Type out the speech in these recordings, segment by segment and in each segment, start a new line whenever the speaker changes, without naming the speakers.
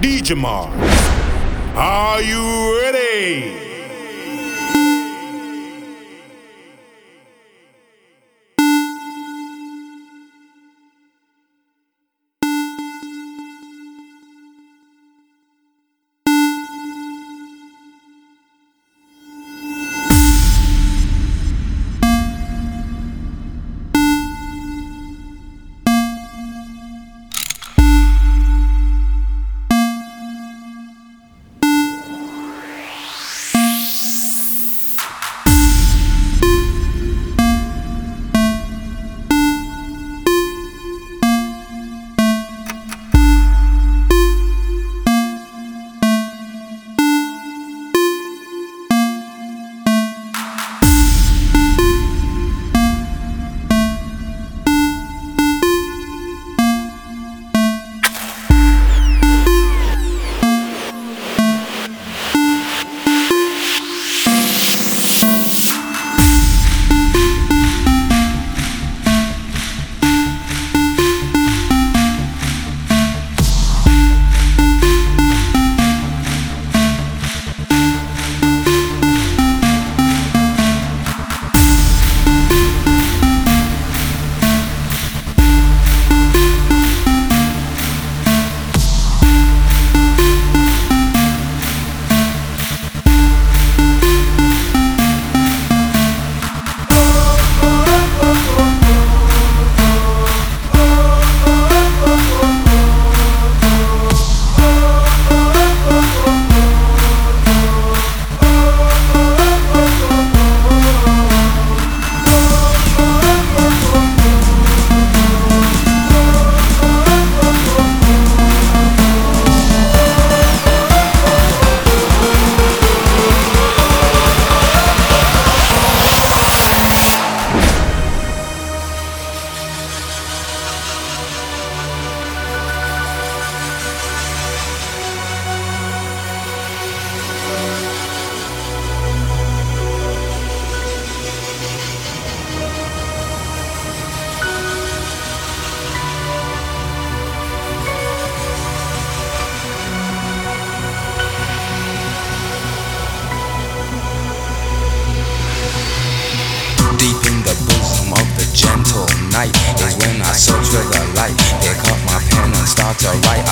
DJ. Are you ready?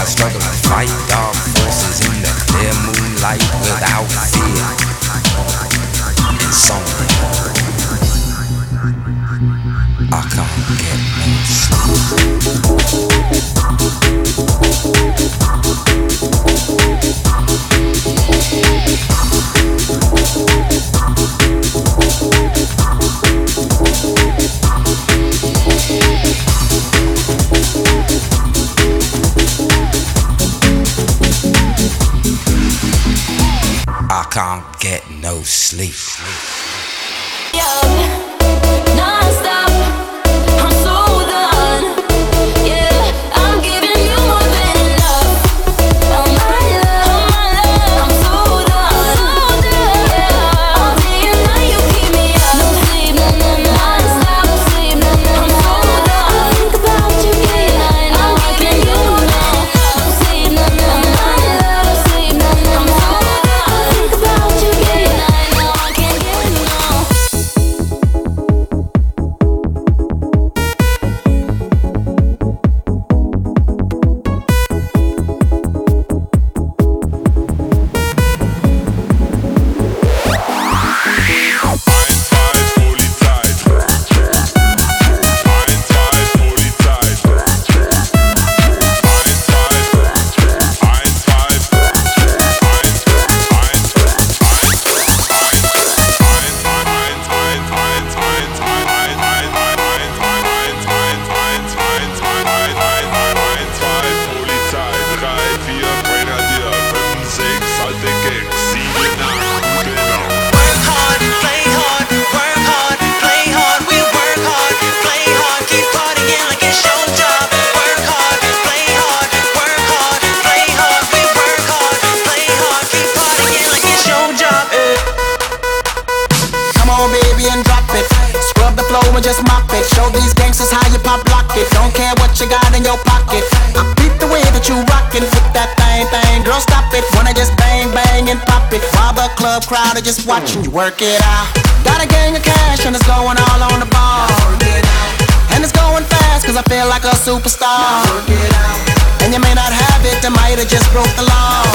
struggle to fight dark forces in the clear moonlight. crowd are just watching you work it out. Got a gang of cash and it's going all on the ball. And it's going fast cause I feel like a superstar. And you may not have it, I might have just broke the law.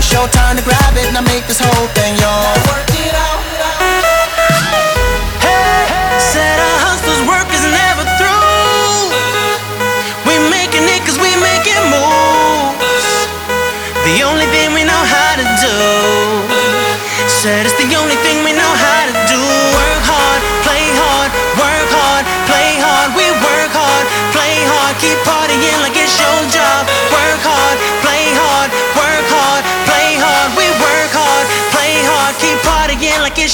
It's your turn to grab it and I make this whole thing yours.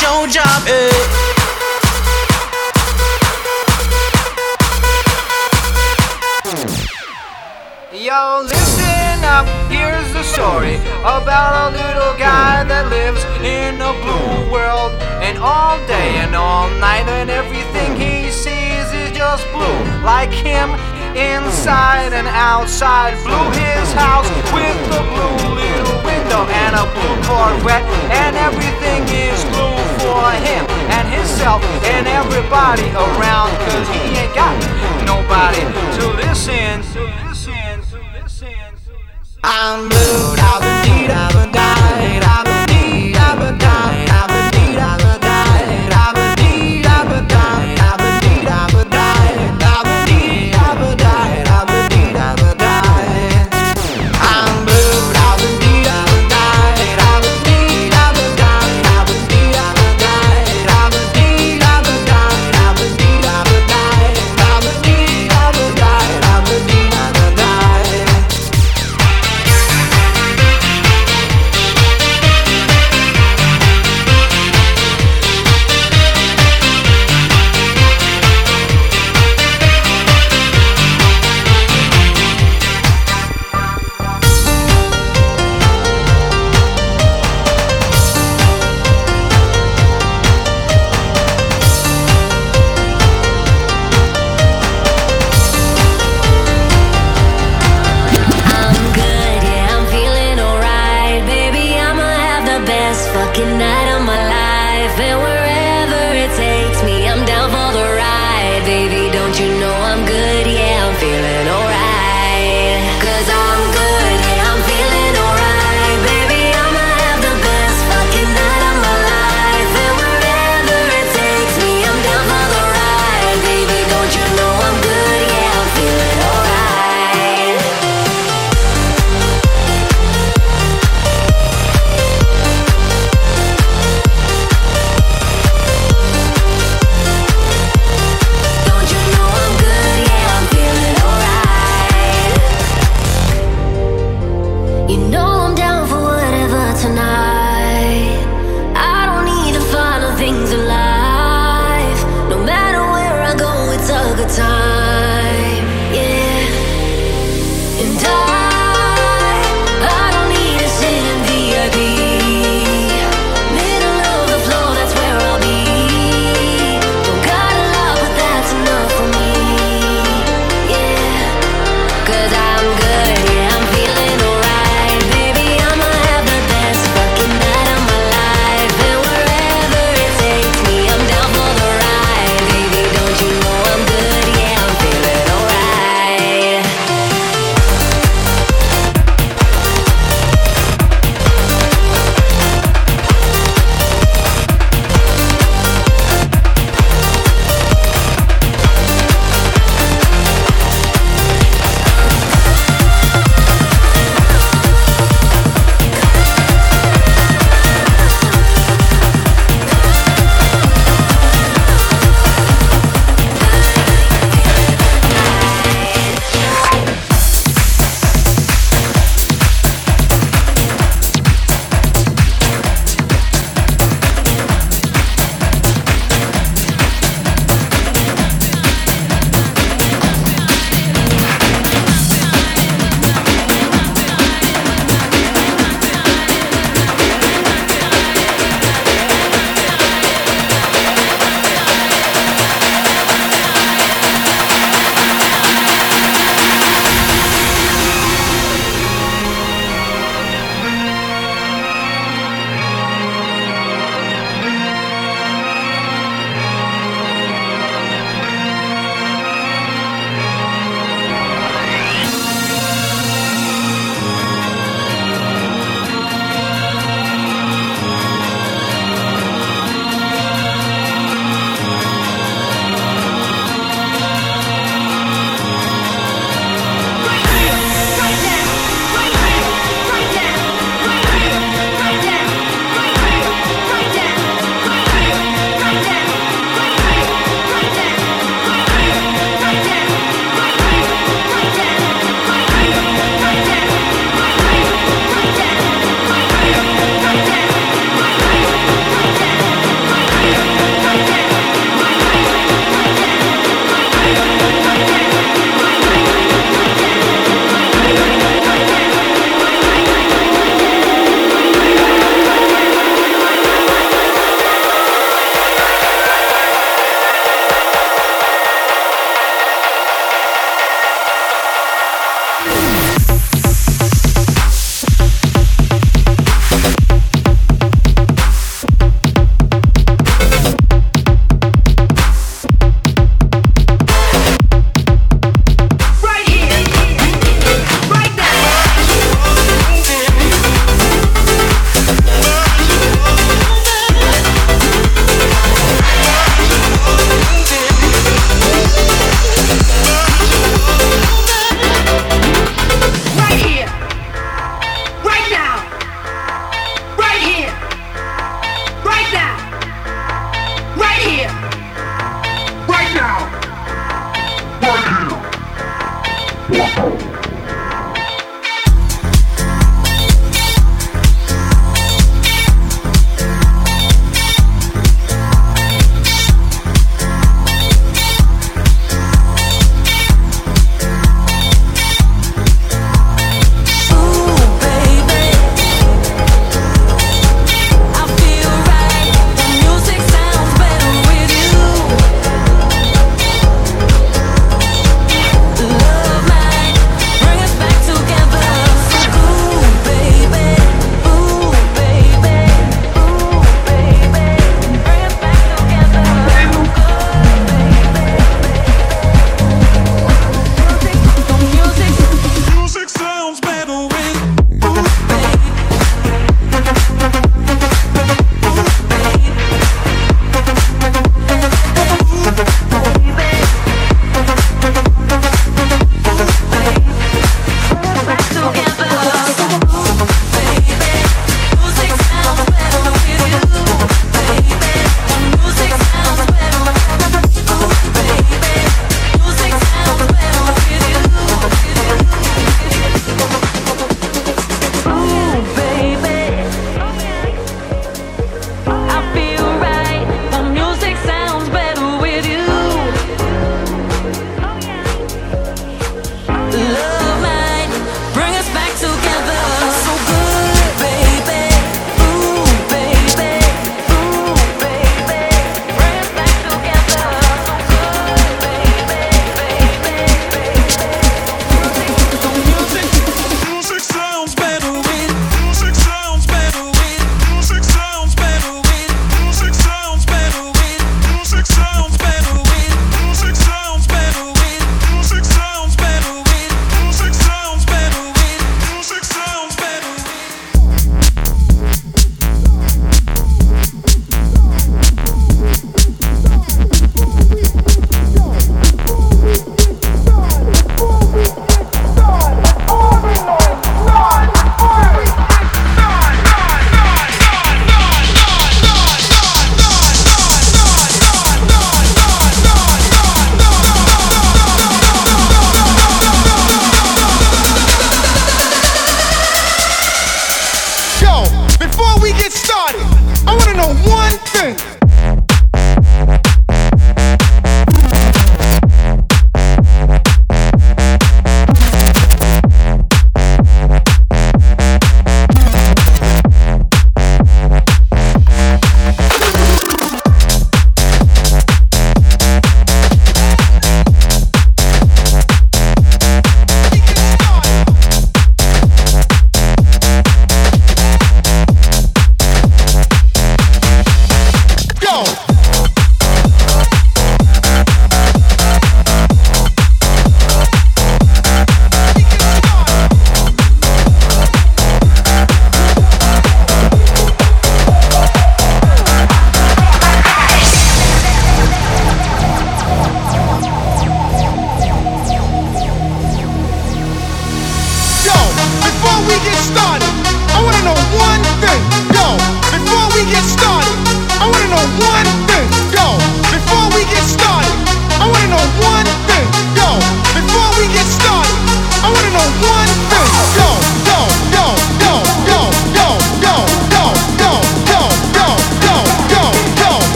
your job, eh?
Yo, listen up, here's the story about a little guy that lives in a blue world. And all day and all night, and everything he sees is just blue. Like him, inside and outside, blue. his house with a blue little window and a blue Corvette, and everything is blue for him and himself and everybody around cause he ain't got nobody to listen to listen to listen
I'm blue, I've been deed, I've been died, I've been deed, I've been